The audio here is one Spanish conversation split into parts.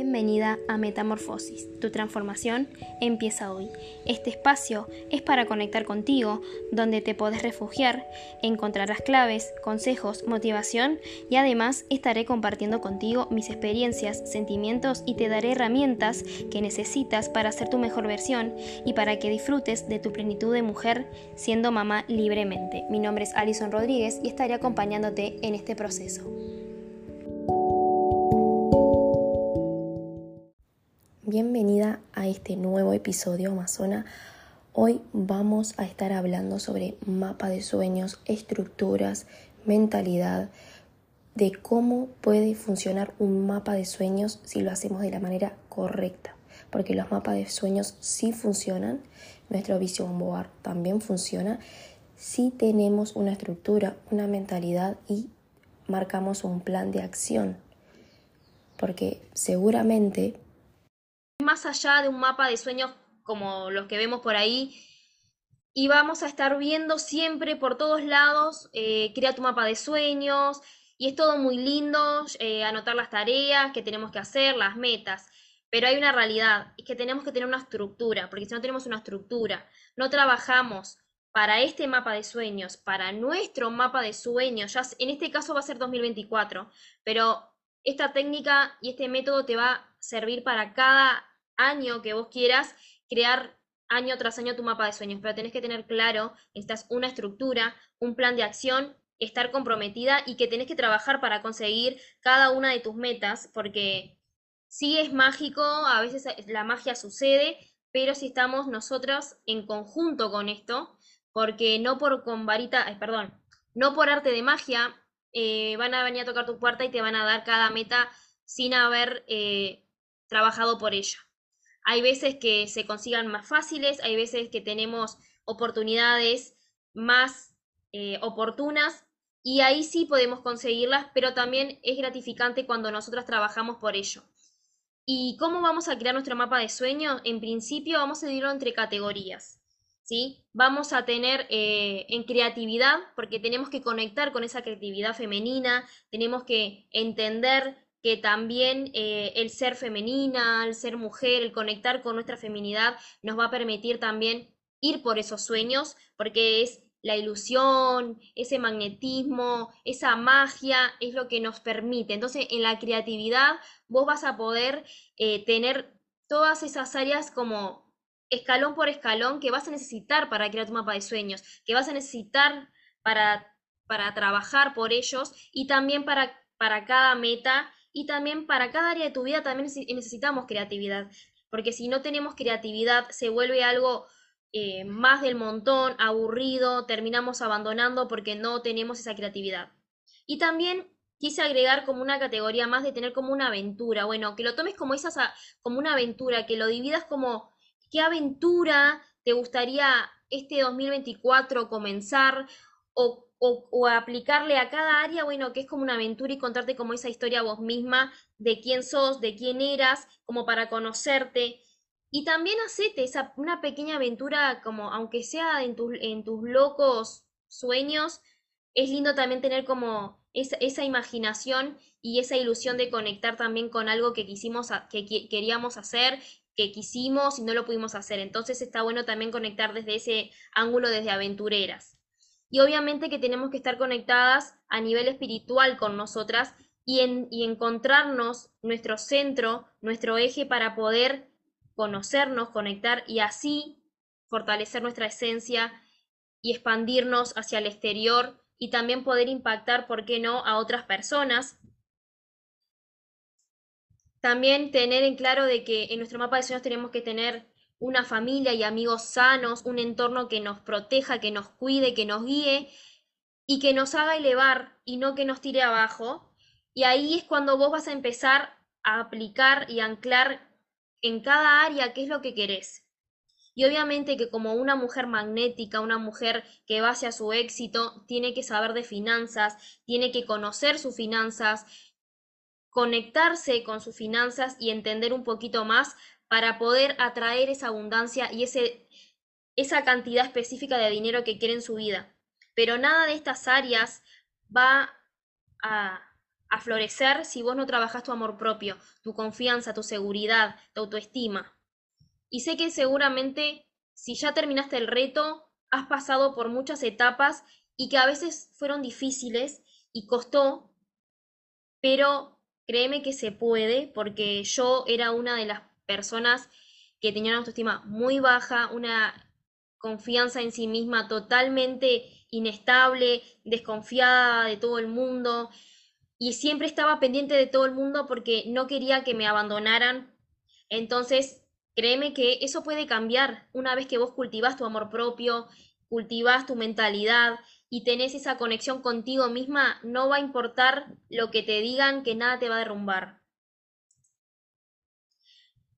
Bienvenida a Metamorfosis. Tu transformación empieza hoy. Este espacio es para conectar contigo, donde te podés refugiar, encontrarás claves, consejos, motivación y además estaré compartiendo contigo mis experiencias, sentimientos y te daré herramientas que necesitas para ser tu mejor versión y para que disfrutes de tu plenitud de mujer siendo mamá libremente. Mi nombre es Alison Rodríguez y estaré acompañándote en este proceso. Este nuevo episodio Amazona. Hoy vamos a estar hablando sobre mapa de sueños, estructuras, mentalidad, de cómo puede funcionar un mapa de sueños si lo hacemos de la manera correcta. Porque los mapas de sueños sí funcionan, nuestro Vision también funciona si tenemos una estructura, una mentalidad y marcamos un plan de acción. Porque seguramente más allá de un mapa de sueños como los que vemos por ahí. Y vamos a estar viendo siempre por todos lados, eh, crea tu mapa de sueños, y es todo muy lindo, eh, anotar las tareas que tenemos que hacer, las metas. Pero hay una realidad, es que tenemos que tener una estructura, porque si no tenemos una estructura, no trabajamos para este mapa de sueños, para nuestro mapa de sueños, ya en este caso va a ser 2024, pero esta técnica y este método te va a servir para cada año que vos quieras crear año tras año tu mapa de sueños, pero tenés que tener claro, necesitas una estructura, un plan de acción, estar comprometida y que tenés que trabajar para conseguir cada una de tus metas, porque sí es mágico, a veces la magia sucede, pero si estamos nosotros en conjunto con esto, porque no por con varita, perdón, no por arte de magia, eh, van a venir a tocar tu puerta y te van a dar cada meta sin haber eh, trabajado por ella. Hay veces que se consigan más fáciles, hay veces que tenemos oportunidades más eh, oportunas y ahí sí podemos conseguirlas, pero también es gratificante cuando nosotras trabajamos por ello. ¿Y cómo vamos a crear nuestro mapa de sueño? En principio vamos a dividirlo entre categorías. ¿sí? Vamos a tener eh, en creatividad, porque tenemos que conectar con esa creatividad femenina, tenemos que entender que también eh, el ser femenina, el ser mujer, el conectar con nuestra feminidad nos va a permitir también ir por esos sueños, porque es la ilusión, ese magnetismo, esa magia es lo que nos permite. Entonces, en la creatividad vos vas a poder eh, tener todas esas áreas como escalón por escalón que vas a necesitar para crear tu mapa de sueños, que vas a necesitar para, para trabajar por ellos y también para, para cada meta y también para cada área de tu vida también necesitamos creatividad, porque si no tenemos creatividad se vuelve algo eh, más del montón, aburrido, terminamos abandonando porque no tenemos esa creatividad. Y también quise agregar como una categoría más de tener como una aventura, bueno, que lo tomes como, esa, como una aventura, que lo dividas como qué aventura te gustaría este 2024 comenzar o o, aplicarle a cada área, bueno, que es como una aventura y contarte como esa historia vos misma de quién sos, de quién eras, como para conocerte. Y también hacete esa, una pequeña aventura, como aunque sea en, en tus locos sueños, es lindo también tener como esa, esa, imaginación y esa ilusión de conectar también con algo que quisimos, que queríamos hacer, que quisimos y no lo pudimos hacer. Entonces está bueno también conectar desde ese ángulo, desde aventureras. Y obviamente que tenemos que estar conectadas a nivel espiritual con nosotras y, en, y encontrarnos nuestro centro, nuestro eje para poder conocernos, conectar y así fortalecer nuestra esencia y expandirnos hacia el exterior y también poder impactar, ¿por qué no?, a otras personas. También tener en claro de que en nuestro mapa de sueños tenemos que tener una familia y amigos sanos, un entorno que nos proteja, que nos cuide, que nos guíe y que nos haga elevar y no que nos tire abajo. Y ahí es cuando vos vas a empezar a aplicar y anclar en cada área qué es lo que querés. Y obviamente que como una mujer magnética, una mujer que va hacia su éxito, tiene que saber de finanzas, tiene que conocer sus finanzas, conectarse con sus finanzas y entender un poquito más para poder atraer esa abundancia y ese, esa cantidad específica de dinero que quiere en su vida. Pero nada de estas áreas va a, a florecer si vos no trabajás tu amor propio, tu confianza, tu seguridad, tu autoestima. Y sé que seguramente si ya terminaste el reto, has pasado por muchas etapas y que a veces fueron difíciles y costó, pero créeme que se puede porque yo era una de las personas que tenía una autoestima muy baja, una confianza en sí misma totalmente inestable, desconfiada de todo el mundo y siempre estaba pendiente de todo el mundo porque no quería que me abandonaran. Entonces, créeme que eso puede cambiar una vez que vos cultivas tu amor propio, cultivas tu mentalidad y tenés esa conexión contigo misma, no va a importar lo que te digan, que nada te va a derrumbar.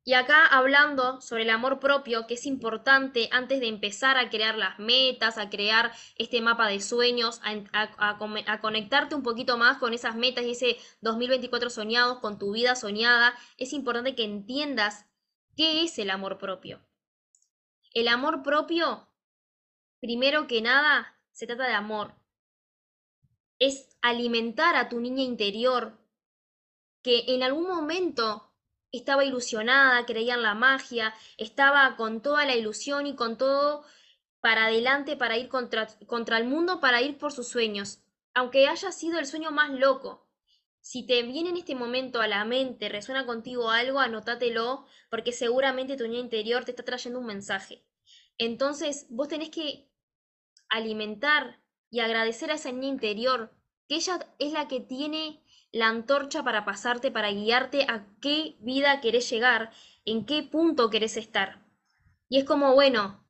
Y acá hablando sobre el amor propio, que es importante antes de empezar a crear las metas, a crear este mapa de sueños, a, conectarte un poquito más con esas metas y ese 2024 soñados, con tu vida soñada, es importante que entiendas qué es el amor propio. El amor propio, primero que nada, se trata de amor. Es alimentar a tu niña interior que en algún momento estaba ilusionada, creía en la magia, estaba con toda la ilusión y con todo para adelante, para ir contra, contra el mundo, para ir por sus sueños, aunque haya sido el sueño más loco. Si te viene en este momento a la mente, resuena contigo algo, anótatelo, porque seguramente tu niña interior te está trayendo un mensaje. Entonces, vos tenés que alimentar y agradecer a esa niña interior, que ella es la que tiene la antorcha para pasarte, para guiarte a qué vida querés llegar, en qué punto querés estar. Y es como, bueno,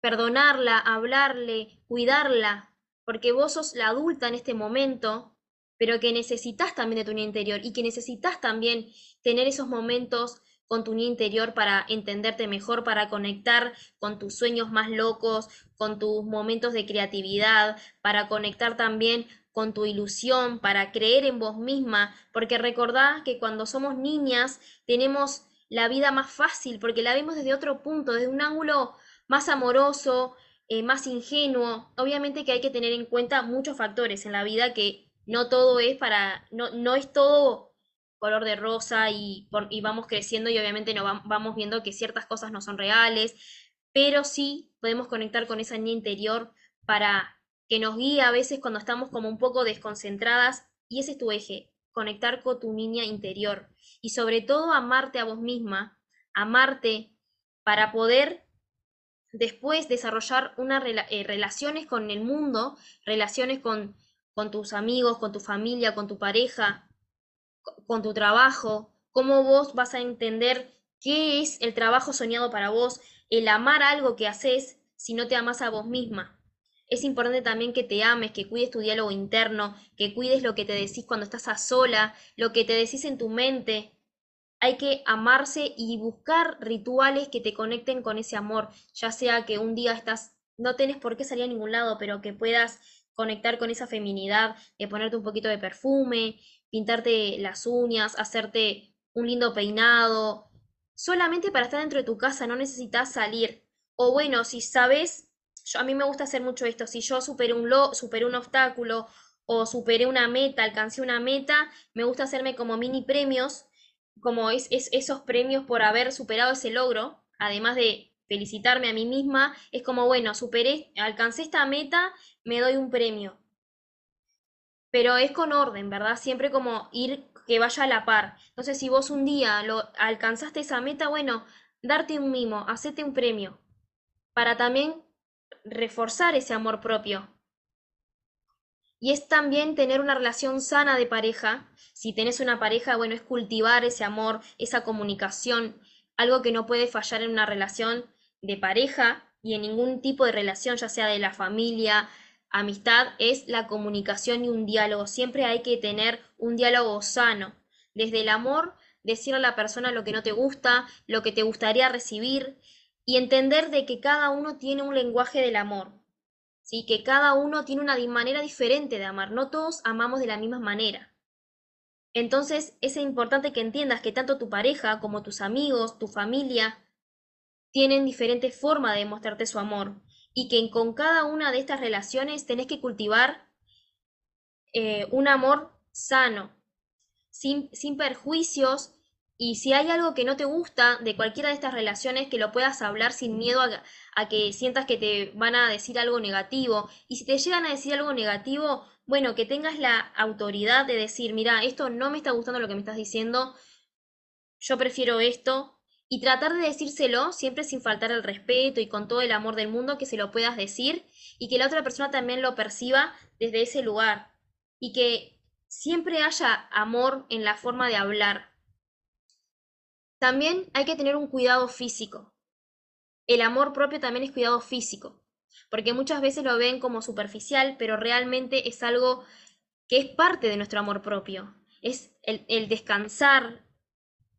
perdonarla, hablarle, cuidarla, porque vos sos la adulta en este momento, pero que necesitas también de tu niña interior y que necesitas también tener esos momentos con tu niña interior para entenderte mejor, para conectar con tus sueños más locos, con tus momentos de creatividad, para conectar también con tu ilusión, para creer en vos misma, porque recordá que cuando somos niñas tenemos la vida más fácil, porque la vemos desde otro punto, desde un ángulo más amoroso, eh, más ingenuo. Obviamente que hay que tener en cuenta muchos factores en la vida que no todo es para, no, no es todo color de rosa y, y vamos creciendo y obviamente no vamos viendo que ciertas cosas no son reales, pero sí podemos conectar con esa niña interior para que nos guía a veces cuando estamos como un poco desconcentradas y ese es tu eje, conectar con tu niña interior y sobre todo amarte a vos misma, amarte para poder después desarrollar unas eh, relaciones con el mundo, relaciones con, con tus amigos, con tu familia, con tu pareja, con tu trabajo, cómo vos vas a entender qué es el trabajo soñado para vos, el amar algo que haces si no te amas a vos misma. Es importante también que te ames, que cuides tu diálogo interno, que cuides lo que te decís cuando estás a sola, lo que te decís en tu mente. Hay que amarse y buscar rituales que te conecten con ese amor, ya sea que un día estás, no tienes por qué salir a ningún lado, pero que puedas conectar con esa feminidad, de ponerte un poquito de perfume, pintarte las uñas, hacerte un lindo peinado, solamente para estar dentro de tu casa, no necesitas salir. O bueno, si sabes a mí me gusta hacer mucho esto. Si yo superé un, lo, superé un obstáculo o superé una meta, alcancé una meta, me gusta hacerme como mini premios, como es, esos premios por haber superado ese logro, además de felicitarme a mí misma, es como, bueno, superé, alcancé esta meta, me doy un premio. Pero es con orden, ¿verdad? Siempre como ir que vaya a la par. Entonces, si vos un día lo alcanzaste esa meta, bueno, darte un mimo, hacete un premio. Para también reforzar ese amor propio. Y es también tener una relación sana de pareja. Si tenés una pareja, bueno, es cultivar ese amor, esa comunicación, algo que no puede fallar en una relación de pareja y en ningún tipo de relación, ya sea de la familia, amistad, es la comunicación y un diálogo. Siempre hay que tener un diálogo sano. Desde el amor, decir a la persona lo que no te gusta, lo que te gustaría recibir, y entender de que cada uno tiene un lenguaje del amor, ¿sí? que cada uno tiene una manera diferente de amar, no todos amamos de la misma manera. Entonces es importante que entiendas que tanto tu pareja como tus amigos, tu familia, tienen diferentes formas de demostrarte su amor y que con cada una de estas relaciones tenés que cultivar eh, un amor sano, sin, sin perjuicios y si hay algo que no te gusta de cualquiera de estas relaciones, que lo puedas hablar sin miedo a, que sientas que te van a decir algo negativo. Y si te llegan a decir algo negativo, bueno, que tengas la autoridad de decir, mira, esto no me está gustando lo que me estás diciendo, yo prefiero esto. Y tratar de decírselo siempre sin faltar el respeto y con todo el amor del mundo que se lo puedas decir y que la otra persona también lo perciba desde ese lugar. Y que siempre haya amor en la forma de hablar. También hay que tener un cuidado físico. El amor propio también es cuidado físico, porque muchas veces lo ven como superficial, pero realmente es algo que es parte de nuestro amor propio. Es el, descansar,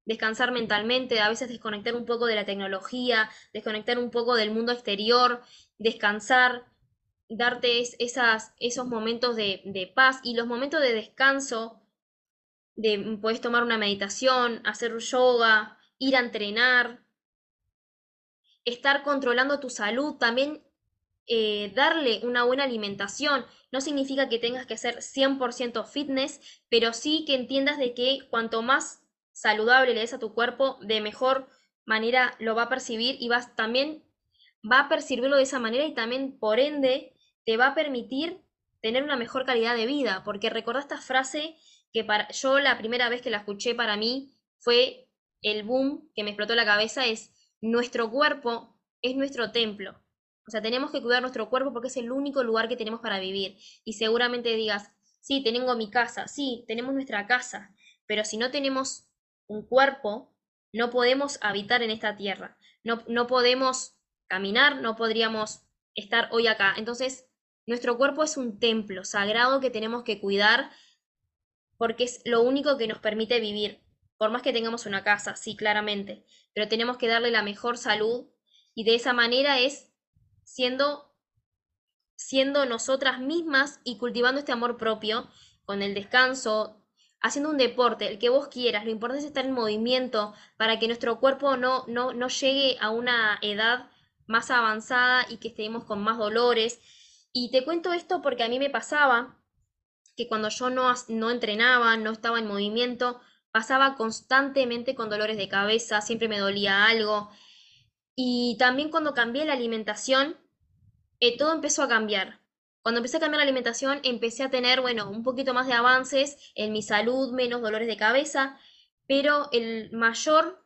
descansar mentalmente, a veces desconectar un poco de la tecnología, desconectar un poco del mundo exterior, descansar, darte esos momentos de, de, paz y los momentos de descanso, de puedes tomar una meditación, hacer yoga, ir a entrenar, estar controlando tu salud, también eh, darle una buena alimentación. No significa que tengas que ser 100% fitness, pero sí que entiendas de que cuanto más saludable le des a tu cuerpo, de mejor manera lo va a percibir y vas también va a percibirlo de esa manera y también por ende te va a permitir tener una mejor calidad de vida, porque recordá esta frase que para yo la primera vez que la escuché para mí fue el boom que me explotó la cabeza es nuestro cuerpo es nuestro templo. O sea, tenemos que cuidar nuestro cuerpo porque es el único lugar que tenemos para vivir. Y seguramente digas, sí, tengo mi casa, sí, tenemos nuestra casa, pero si no tenemos un cuerpo, no podemos habitar en esta tierra, no, no podemos caminar, no podríamos estar hoy acá. Entonces, nuestro cuerpo es un templo sagrado que tenemos que cuidar porque es lo único que nos permite vivir. Por más que tengamos una casa, sí, claramente, pero tenemos que darle la mejor salud y de esa manera es siendo siendo nosotras mismas y cultivando este amor propio con el descanso, haciendo un deporte, el que vos quieras. Lo importante es estar en movimiento para que nuestro cuerpo no, no, no llegue a una edad más avanzada y que estemos con más dolores y te cuento esto porque a mí me pasaba que cuando yo no, no entrenaba, no estaba en movimiento, pasaba constantemente con dolores de cabeza, siempre me dolía algo. Y también cuando cambié la alimentación, eh, todo empezó a cambiar. Cuando empecé a cambiar la alimentación, empecé a tener, bueno, un poquito más de avances en mi salud, menos dolores de cabeza, pero el mayor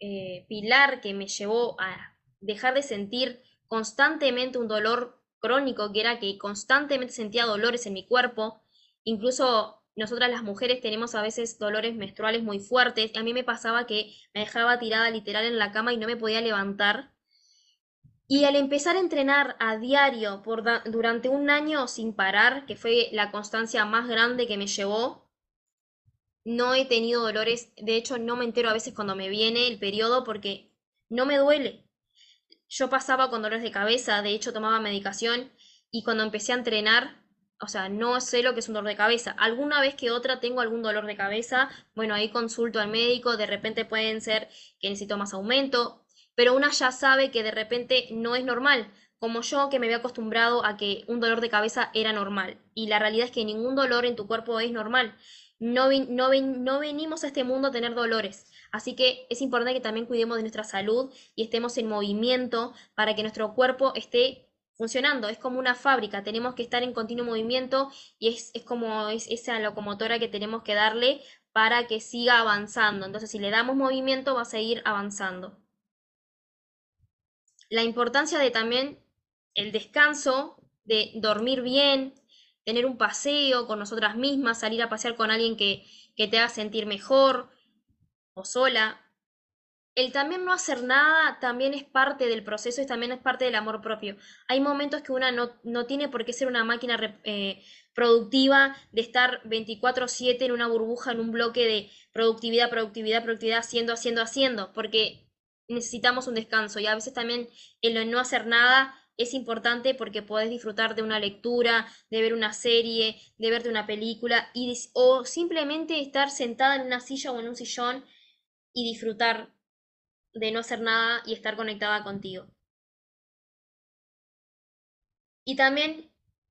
eh, pilar que me llevó a dejar de sentir constantemente un dolor crónico, que era que constantemente sentía dolores en mi cuerpo, incluso nosotras las mujeres tenemos a veces dolores menstruales muy fuertes, a mí me pasaba que me dejaba tirada literal en la cama y no me podía levantar. Y al empezar a entrenar a diario por durante un año sin parar, que fue la constancia más grande que me llevó, no he tenido dolores, de hecho no me entero a veces cuando me viene el periodo porque no me duele. Yo pasaba con dolores de cabeza, de hecho tomaba medicación y cuando empecé a entrenar, o sea, no sé lo que es un dolor de cabeza. Alguna vez que otra tengo algún dolor de cabeza, bueno, ahí consulto al médico, de repente pueden ser que necesito más aumento, pero una ya sabe que de repente no es normal, como yo que me había acostumbrado a que un dolor de cabeza era normal. Y la realidad es que ningún dolor en tu cuerpo es normal. No, no, venimos a este mundo a tener dolores. Así que es importante que también cuidemos de nuestra salud y estemos en movimiento para que nuestro cuerpo esté funcionando. Es como una fábrica, tenemos que estar en continuo movimiento y es, como es esa locomotora que tenemos que darle para que siga avanzando. Entonces, si le damos movimiento, va a seguir avanzando. La importancia de también el descanso, de dormir bien, tener un paseo con nosotras mismas, salir a pasear con alguien que, que te haga sentir mejor, o sola. El también no hacer nada también es parte del proceso y también es parte del amor propio. Hay momentos que una no, no tiene por qué ser una máquina eh, productiva de estar 24/7 en una burbuja, en un bloque de productividad, productividad, productividad, haciendo, haciendo, haciendo, porque necesitamos un descanso y a veces también el no hacer nada es importante porque podés disfrutar de una lectura, de ver una serie, de verte una película y, o simplemente estar sentada en una silla o en un sillón y disfrutar de no hacer nada y estar conectada contigo. Y también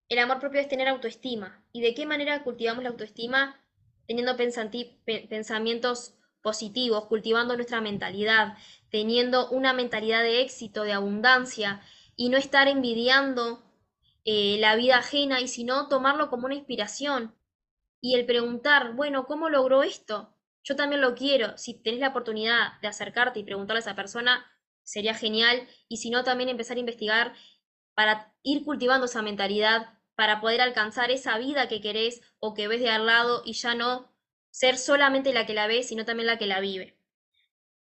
el amor propio es tener autoestima. ¿Y de qué manera cultivamos la autoestima? teniendo pensamientos positivos, cultivando nuestra mentalidad, teniendo una mentalidad de éxito, de abundancia, y no estar envidiando eh, la vida ajena, y sino tomarlo como una inspiración. Y el preguntar, bueno, ¿cómo logró esto? Yo también lo quiero. Si tenés la oportunidad de acercarte y preguntarle a esa persona, sería genial. Y si no, también empezar a investigar para ir cultivando esa mentalidad, para poder alcanzar esa vida que querés o que ves de al lado y ya no ser solamente la que la ve, sino también la que la vive.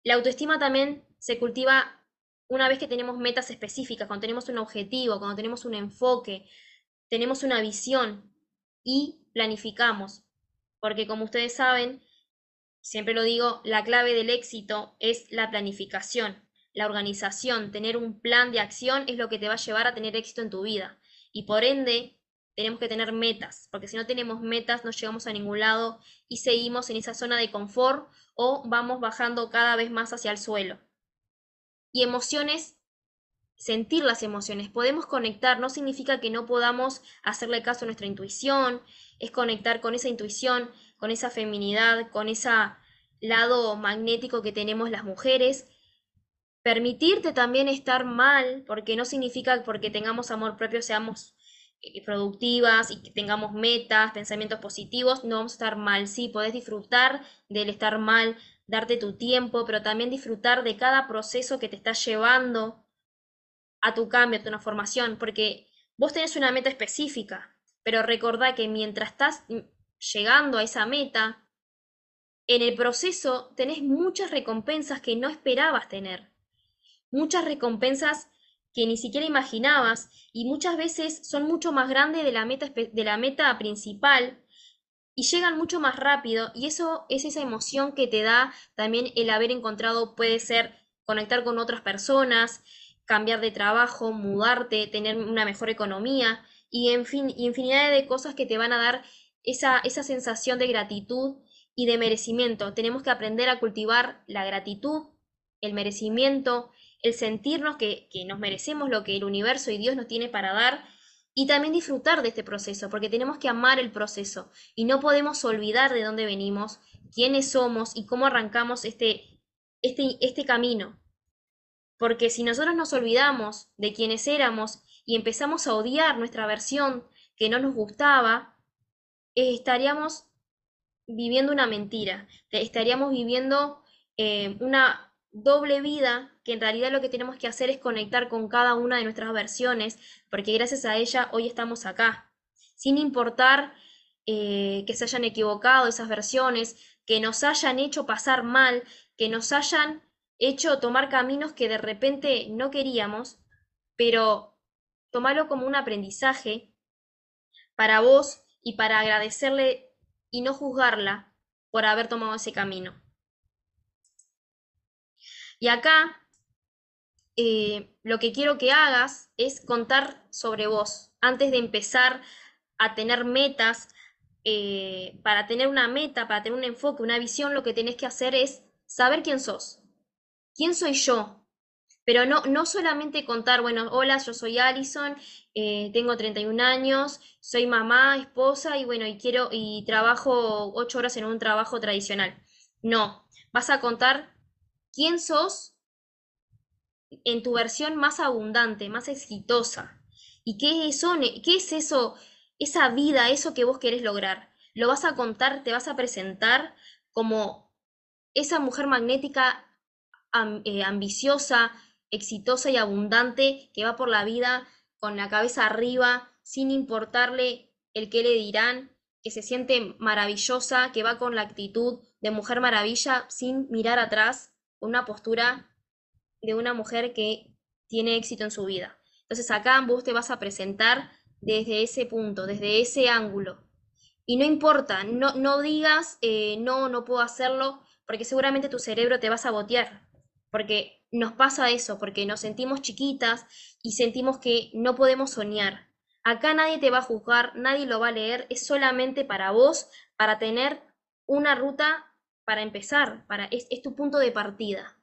La autoestima también se cultiva una vez que tenemos metas específicas, cuando tenemos un objetivo, cuando tenemos un enfoque, tenemos una visión y planificamos. Porque como ustedes saben, siempre lo digo, la clave del éxito es la planificación, la organización, tener un plan de acción es lo que te va a llevar a tener éxito en tu vida. Y por ende, tenemos que tener metas, porque si no tenemos metas no llegamos a ningún lado y seguimos en esa zona de confort o vamos bajando cada vez más hacia el suelo. Y emociones, sentir las emociones, podemos conectar, no significa que no podamos hacerle caso a nuestra intuición, es conectar con esa intuición, con esa feminidad, con ese lado magnético que tenemos las mujeres. Permitirte también estar mal, porque no significa porque tengamos amor propio seamos eh, productivas y que tengamos metas, pensamientos positivos, no vamos a estar mal. Sí, podés disfrutar del estar mal, darte tu tiempo, pero también disfrutar de cada proceso que te está llevando a tu cambio, a tu transformación, porque vos tenés una meta específica, pero recordá que mientras estás llegando a esa meta, en el proceso tenés muchas recompensas que no esperabas tener. Muchas recompensas que ni siquiera imaginabas y muchas veces son mucho más grandes de la meta, de la meta principal y llegan mucho más rápido y eso es esa emoción que te da también el haber encontrado, puede ser conectar con otras personas, cambiar de trabajo, mudarte, tener una mejor economía y en fin, infinidad de cosas que te van a dar esa, esa sensación de gratitud y de merecimiento. Tenemos que aprender a cultivar la gratitud, el merecimiento, el sentirnos que, nos merecemos lo que el universo y Dios nos tiene para dar y también disfrutar de este proceso, porque tenemos que amar el proceso y no podemos olvidar de dónde venimos, quiénes somos y cómo arrancamos este, este, este camino. Porque si nosotros nos olvidamos de quiénes éramos y empezamos a odiar nuestra versión que no nos gustaba, estaríamos viviendo una mentira, estaríamos viviendo eh, una, doble vida, que en realidad lo que tenemos que hacer es conectar con cada una de nuestras versiones, porque gracias a ella hoy estamos acá, sin importar eh, que se hayan equivocado esas versiones, que nos hayan hecho pasar mal, que nos hayan hecho tomar caminos que de repente no queríamos, pero tomarlo como un aprendizaje para vos y para agradecerle y no juzgarla por haber tomado ese camino. Y acá eh, lo que quiero que hagas es contar sobre vos. Antes de empezar a tener metas, eh, para tener una meta, para tener un enfoque, una visión, lo que tenés que hacer es saber quién sos. ¿Quién soy yo? Pero no, no solamente contar, bueno, hola, yo soy Alison, eh, tengo 31 años, soy mamá, esposa y bueno, y quiero y trabajo 8 horas en un trabajo tradicional. No, vas a contar quién sos en tu versión más abundante, más exitosa. ¿Y qué es eso, qué es eso, esa vida, eso que vos querés lograr? Lo vas a contar, te vas a presentar como esa mujer magnética eh, ambiciosa, exitosa y abundante que va por la vida con la cabeza arriba, sin importarle el que le dirán, que se siente maravillosa, que va con la actitud de mujer maravilla sin mirar atrás una postura de una mujer que tiene éxito en su vida. Entonces acá vos te vas a presentar desde ese punto, desde ese ángulo. Y no importa, no, no digas, eh, no, no puedo hacerlo, porque seguramente tu cerebro te va a sabotear, porque nos pasa eso, porque nos sentimos chiquitas y sentimos que no podemos soñar. Acá nadie te va a juzgar, nadie lo va a leer, es solamente para vos, para tener una ruta para empezar, para, es, es tu punto de partida.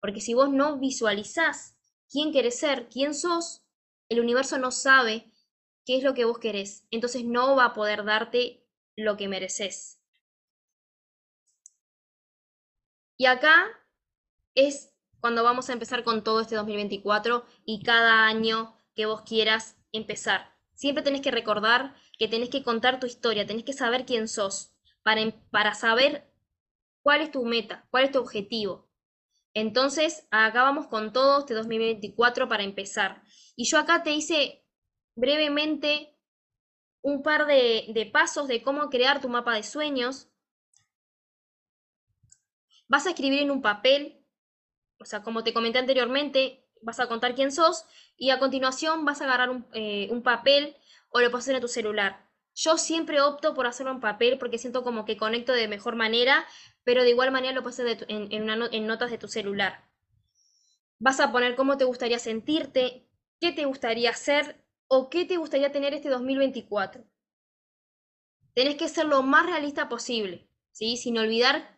Porque si vos no visualizás quién querés ser, quién sos, el universo no sabe qué es lo que vos querés. Entonces no va a poder darte lo que mereces. Y acá es cuando vamos a empezar con todo este 2024 y cada año que vos quieras empezar. Siempre tenés que recordar que tenés que contar tu historia, tenés que saber quién sos para, em, para saber cuál es tu meta, cuál es tu objetivo. Entonces, acá vamos con todo este 2024 para empezar. Y yo acá te hice brevemente un par de, de pasos de cómo crear tu mapa de sueños. Vas a escribir en un papel, o sea, como te comenté anteriormente, vas a contar quién sos y a continuación vas a agarrar un, eh, un papel o lo puedes en tu celular. Yo siempre opto por hacerlo en papel porque siento como que conecto de mejor manera, pero de igual manera lo puedes hacer en, en notas de tu celular. Vas a poner cómo te gustaría sentirte, qué te gustaría hacer o qué te gustaría tener este 2024. Tenés que ser lo más realista posible, ¿sí? Sin olvidar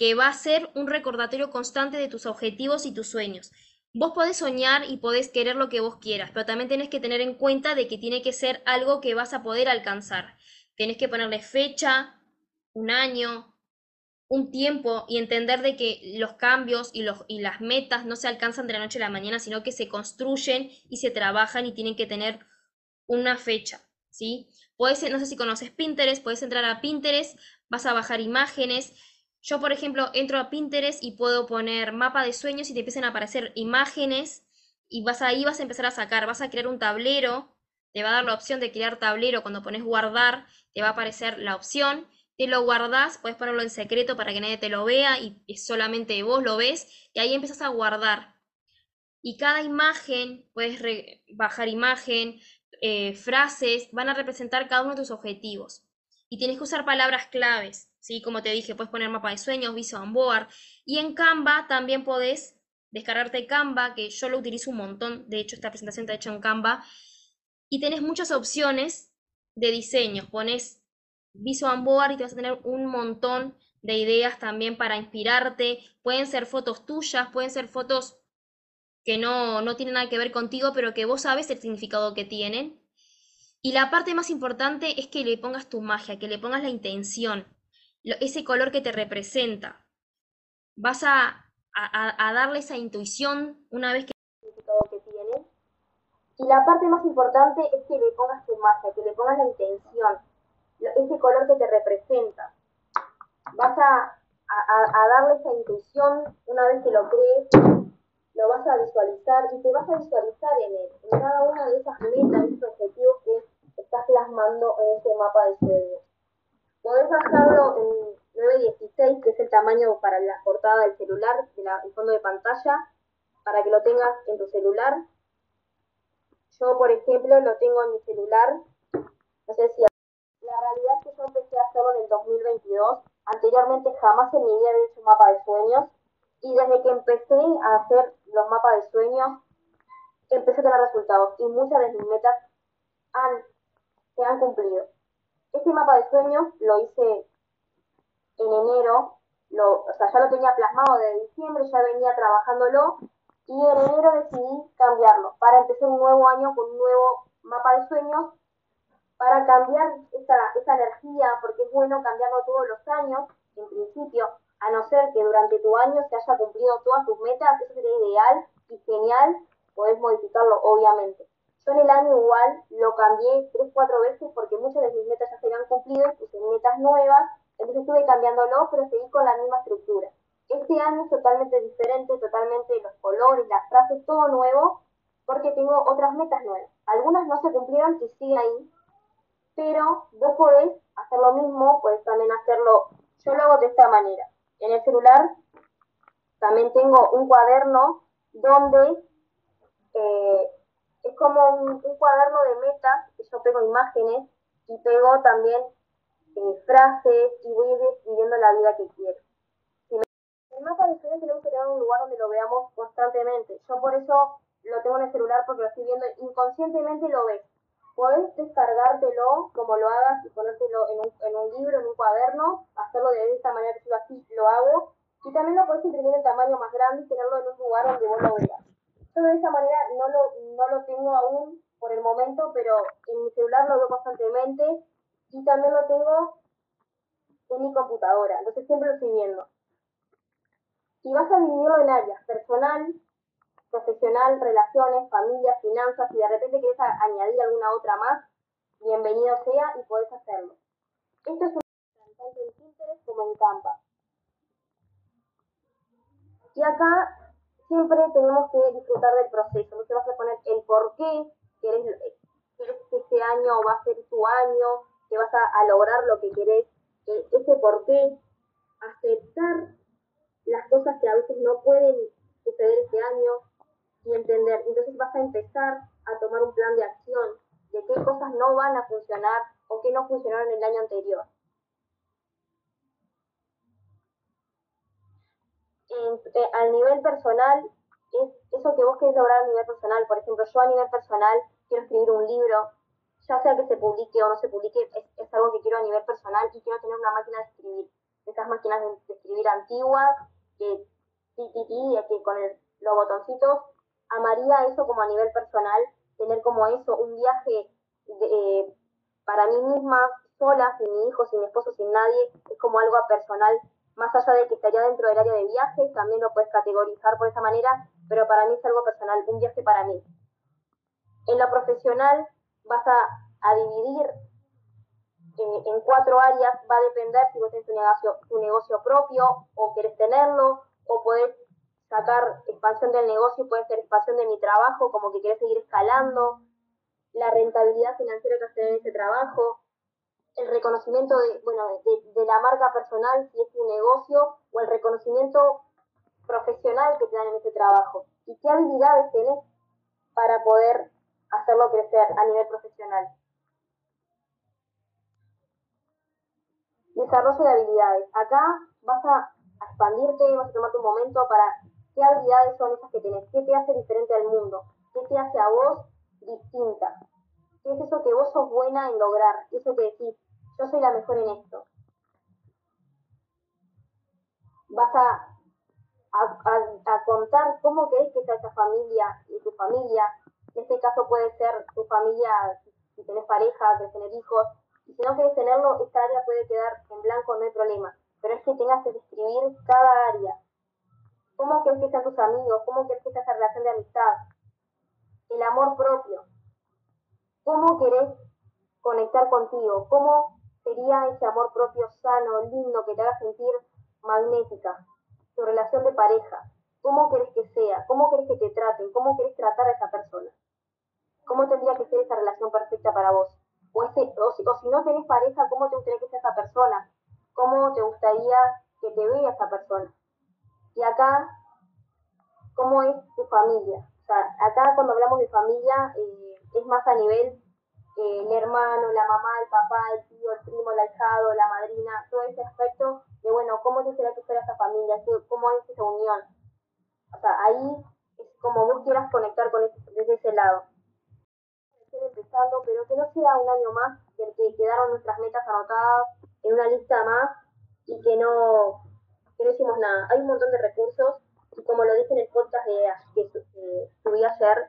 que va a ser un recordatorio constante de tus objetivos y tus sueños. Vos podés soñar y podés querer lo que vos quieras, pero también tenés que tener en cuenta de que tiene que ser algo que vas a poder alcanzar. Tenés que ponerle fecha, un año, un tiempo y entender de que los cambios y, los, y las metas no se alcanzan de la noche a la mañana, sino que se construyen y se trabajan y tienen que tener una fecha, ¿sí? Puedes, no sé si conoces Pinterest, puedes entrar a Pinterest, vas a bajar imágenes, yo, por ejemplo, entro a Pinterest y puedo poner mapa de sueños y te empiezan a aparecer imágenes y vas ahí vas a empezar a sacar, vas a crear un tablero, te va a dar la opción de crear tablero, cuando pones guardar, te va a aparecer la opción, te lo guardas, puedes ponerlo en secreto para que nadie te lo vea y solamente vos lo ves y ahí empiezas a guardar. Y cada imagen, puedes bajar imagen, eh, frases, van a representar cada uno de tus objetivos. Y tienes que usar palabras claves. ¿Sí? Como te dije, puedes poner mapa de sueños, Visual Board. Y en Canva también podés descargarte Canva, que yo lo utilizo un montón. De hecho, esta presentación está hecha en Canva. Y tenés muchas opciones de diseño. Pones Visual Board y te vas a tener un montón de ideas también para inspirarte. Pueden ser fotos tuyas, pueden ser fotos que no, no tienen nada que ver contigo, pero que vos sabes el significado que tienen. Y la parte más importante es que le pongas tu magia, que le pongas la intención ese color que te representa. Vas a, a, darle esa intuición una vez que que tiene. Y la parte más importante es que le pongas tu magia, que le pongas la intención, ese color que te representa. Vas a, a, darle esa intuición una vez que lo crees, lo vas a visualizar y te vas a visualizar en él, en cada una de esas metas, esos objetivos que estás plasmando en ese mapa de sueños. Podés bajarlo en 916, que es el tamaño para la portada del celular, el fondo de pantalla, para que lo tengas en tu celular. Yo, por ejemplo, lo tengo en mi celular. No sé si... La realidad es que yo empecé a hacerlo en el 2022. Anteriormente jamás en mi vida había hecho un mapa de sueños. Y desde que empecé a hacer los mapas de sueños, empecé a tener resultados. Y muchas de mis metas han, se han cumplido. Este mapa de sueños lo hice en enero, lo, o sea, ya lo tenía plasmado de diciembre, ya venía trabajándolo y en enero decidí cambiarlo para empezar un nuevo año con un nuevo mapa de sueños para cambiar esa, esa energía, porque es bueno cambiarlo todos los años, en principio, a no ser que durante tu año se haya cumplido todas tus metas, eso sería ideal y genial, podés modificarlo obviamente. Yo en el año igual lo cambié tres, cuatro veces porque muchas de mis metas ya se habían cumplido puse metas nuevas, entonces estuve cambiándolo, pero seguí con la misma estructura. Este año es totalmente diferente, totalmente los colores, las frases, todo nuevo, porque tengo otras metas nuevas. Algunas no se cumplieron y siguen ahí, pero vos podés hacer lo mismo, podés también hacerlo, yo lo hago de esta manera. En el celular también tengo un cuaderno donde eh, es como un, cuaderno de metas, que yo pego imágenes y pego también eh, frases y voy describiendo la vida que quiero. el mapa de sueños tenemos que tener un lugar donde lo veamos constantemente. Yo por eso lo tengo en el celular porque lo estoy viendo inconscientemente lo ves. Podés descargártelo como lo hagas y ponértelo en un, en un libro, en un cuaderno, hacerlo de esta manera que yo así lo hago. Y también lo podés imprimir en tamaño más grande y tenerlo en un lugar donde vos lo veas. Yo de esa manera no lo, no lo tengo aún por el momento, pero en mi celular lo veo constantemente y también lo tengo en mi computadora, entonces siempre lo estoy viendo. y vas a dividirlo en áreas personal, profesional, relaciones, familia, finanzas, y de repente quieres añadir alguna otra más, bienvenido sea y podés hacerlo. Esto es un tanto en Pinterest como en Canva. Y acá siempre tenemos que disfrutar del proceso. No te vas a poner el por qué querés, querés que este año va a ser tu año, que vas a, lograr lo que querés, ese por qué, aceptar las cosas que a veces no pueden suceder este año y entender. Entonces vas a empezar a tomar un plan de acción de qué cosas no van a funcionar o qué no funcionaron el año anterior. Eh, al nivel personal, es eso que vos querés lograr a nivel personal. Por ejemplo, yo a nivel personal quiero escribir un libro, ya sea que se publique o no se publique, es, algo que quiero a nivel personal y quiero tener una máquina de escribir. Esas máquinas de, escribir antiguas, que que con los botoncitos, amaría eso como a nivel personal, tener como eso, un viaje eh, para mí misma, sola, sin mi hijo, sin mi esposo, sin nadie, es como algo personal más allá de que estaría dentro del área de viajes, también lo puedes categorizar por esa manera, pero para mí es algo personal, un viaje para mí. En lo profesional vas a, dividir eh, en cuatro áreas, va a depender si vos tenés tu negocio, tu negocio propio o querés tenerlo, o podés sacar expansión del negocio, puede ser expansión de mi trabajo, como que querés seguir escalando, la rentabilidad financiera que hacer en ese trabajo, el reconocimiento de, bueno, de, la marca personal, si es un negocio, o el reconocimiento profesional que te dan en ese trabajo. ¿Y qué habilidades tenés para poder hacerlo crecer a nivel profesional? Desarrollo de habilidades. Acá vas a expandirte, vas a tomarte un momento para qué habilidades son esas que tenés, qué te hace diferente al mundo, qué te hace a vos distinta, qué es eso que vos sos buena en lograr, eso que decís, yo soy la mejor en esto. Vas a, a, contar cómo querés que sea esa familia y tu familia. En este caso puede ser tu familia, si tenés pareja, querés tener hijos. Y si no querés tenerlo, esta área puede quedar en blanco, no hay problema. Pero es que tengas que describir cada área. ¿Cómo querés que sean tus amigos? ¿Cómo querés que sea esa relación de amistad? El amor propio. ¿Cómo querés conectar contigo? ¿Cómo sería ese amor propio sano, lindo, que te haga sentir magnética, tu relación de pareja, cómo querés que sea, cómo querés que te traten, cómo querés tratar a esa persona, cómo tendría que ser esa relación perfecta para vos, o, si, no tenés pareja, cómo te gustaría que sea esa persona, cómo te gustaría que te vea esa persona. Y acá, cómo es tu familia. O sea, acá cuando hablamos de familia eh, es más a nivel el hermano, la mamá, el papá, el tío, el primo, el ahijado, la madrina, todo ese aspecto de, bueno, ¿cómo será que fuera esa familia? ¿Cómo es esa unión? O sea, ahí es como vos quieras conectar con ese, desde ese lado. Estoy empezando, pero que no sea un año más del que quedaron nuestras metas anotadas en una lista más y que no, que no hicimos nada. Hay un montón de recursos y como lo dije en el podcast de, que subí ayer,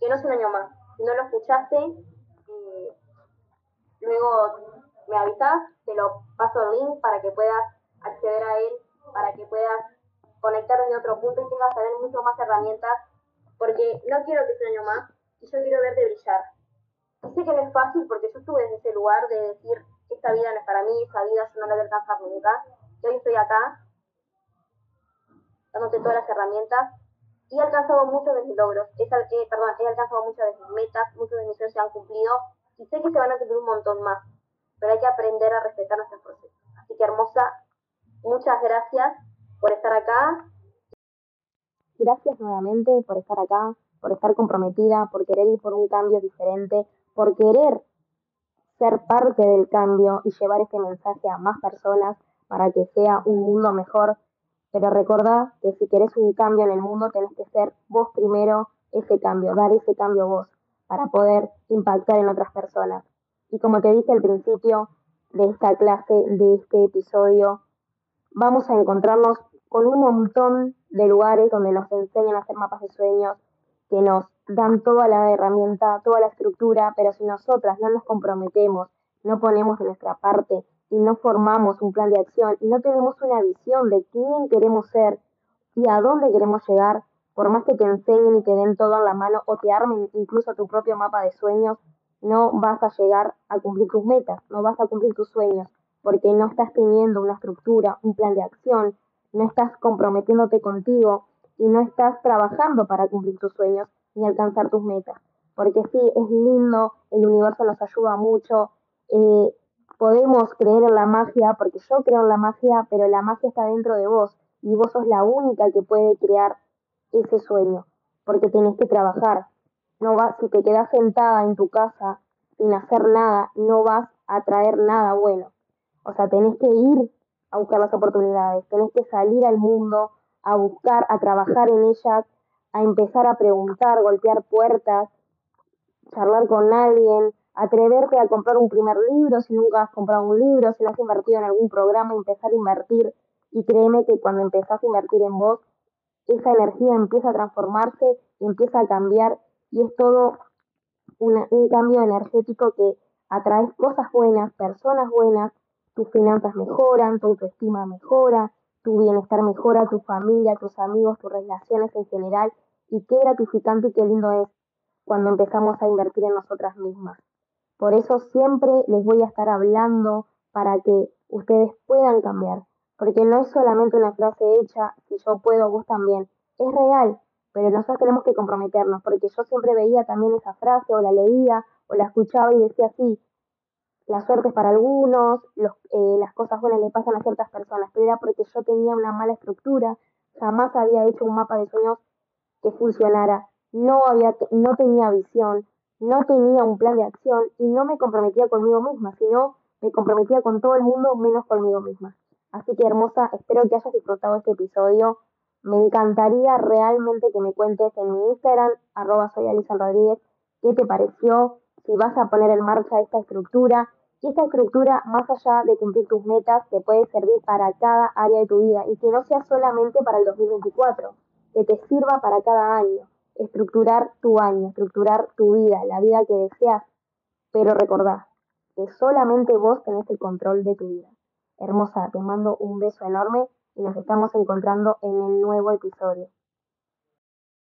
que no es un año más. Si no lo escuchaste, Luego me avisas, te lo paso el link para que puedas acceder a él, para que puedas conectar en otro punto y tengas ver mucho más herramientas, porque no quiero que sea más y yo quiero verte brillar. Y sé que no es fácil porque yo estuve en ese lugar de decir, esta vida no es para mí, esta vida yo no la voy a alcanzar nunca, y hoy estoy acá, dándote todas las herramientas, y he alcanzado muchos de mis logros, he, eh, perdón, he alcanzado muchas de mis metas, muchos de mis sueños se han cumplido, y sé que se van a cumplir un montón más, pero hay que aprender a respetar nuestros procesos. Así que hermosa, muchas gracias por estar acá. Gracias nuevamente por estar acá, por estar comprometida, por querer ir por un cambio diferente, por querer ser parte del cambio y llevar este mensaje a más personas para que sea un mundo mejor. Pero recordá que si querés un cambio en el mundo, tenés que ser vos primero ese cambio, dar ese cambio vos para poder impactar en otras personas. Y como te dije al principio de esta clase, de este episodio, vamos a encontrarnos con un montón de lugares donde nos enseñan a hacer mapas de sueños, que nos dan toda la herramienta, toda la estructura, pero si nosotras no nos comprometemos, no ponemos de nuestra parte y no formamos un plan de acción y no tenemos una visión de quién queremos ser y a dónde queremos llegar, por más que te enseñen y te den todo en la mano o te armen incluso tu propio mapa de sueños, no vas a llegar a cumplir tus metas, no vas a cumplir tus sueños, porque no estás teniendo una estructura, un plan de acción, no estás comprometiéndote contigo y no estás trabajando para cumplir tus sueños ni alcanzar tus metas. Porque sí, es lindo, el universo nos ayuda mucho, eh, podemos creer en la magia, porque yo creo en la magia, pero la magia está dentro de vos y vos sos la única que puede crear ese sueño, porque tenés que trabajar. No vas, si te quedas sentada en tu casa sin hacer nada, no vas a traer nada bueno. O sea, tenés que ir a buscar las oportunidades, tenés que salir al mundo, a buscar, a trabajar en ellas, a empezar a preguntar, golpear puertas, charlar con alguien, atreverte a comprar un primer libro si nunca has comprado un libro, si no has invertido en algún programa, empezar a invertir. Y créeme que cuando empezás a invertir en vos, esa energía empieza a transformarse y empieza a cambiar y es todo un cambio energético que atraes cosas buenas, personas buenas, tus finanzas mejoran, tu autoestima mejora, tu bienestar mejora, tu familia, tus amigos, tus relaciones en general y qué gratificante y qué lindo es cuando empezamos a invertir en nosotras mismas. Por eso siempre les voy a estar hablando para que ustedes puedan cambiar, porque no es solamente una frase hecha, si yo puedo, vos también, es real, pero nosotros tenemos que comprometernos, porque yo siempre veía también esa frase o la leía o la escuchaba y decía así, la suerte es para algunos, eh, las cosas buenas le pasan a ciertas personas, pero era porque yo tenía una mala estructura, jamás había hecho un mapa de sueños que funcionara, no, había, no tenía visión, no tenía un plan de acción y no me comprometía conmigo misma, sino me comprometía con todo el mundo menos conmigo misma. Así que hermosa, espero que hayas disfrutado este episodio. Me encantaría realmente que me cuentes en mi Instagram, arroba Rodríguez, qué te pareció, si vas a poner en marcha esta estructura. Y esta estructura, más allá de cumplir tus metas, te puede servir para cada área de tu vida y que no sea solamente para el 2024, que te sirva para cada año. Estructurar tu año, estructurar tu vida, la vida que deseas. Pero recordá que solamente vos tenés el control de tu vida. Hermosa, te mando un beso enorme y nos estamos encontrando en el nuevo episodio.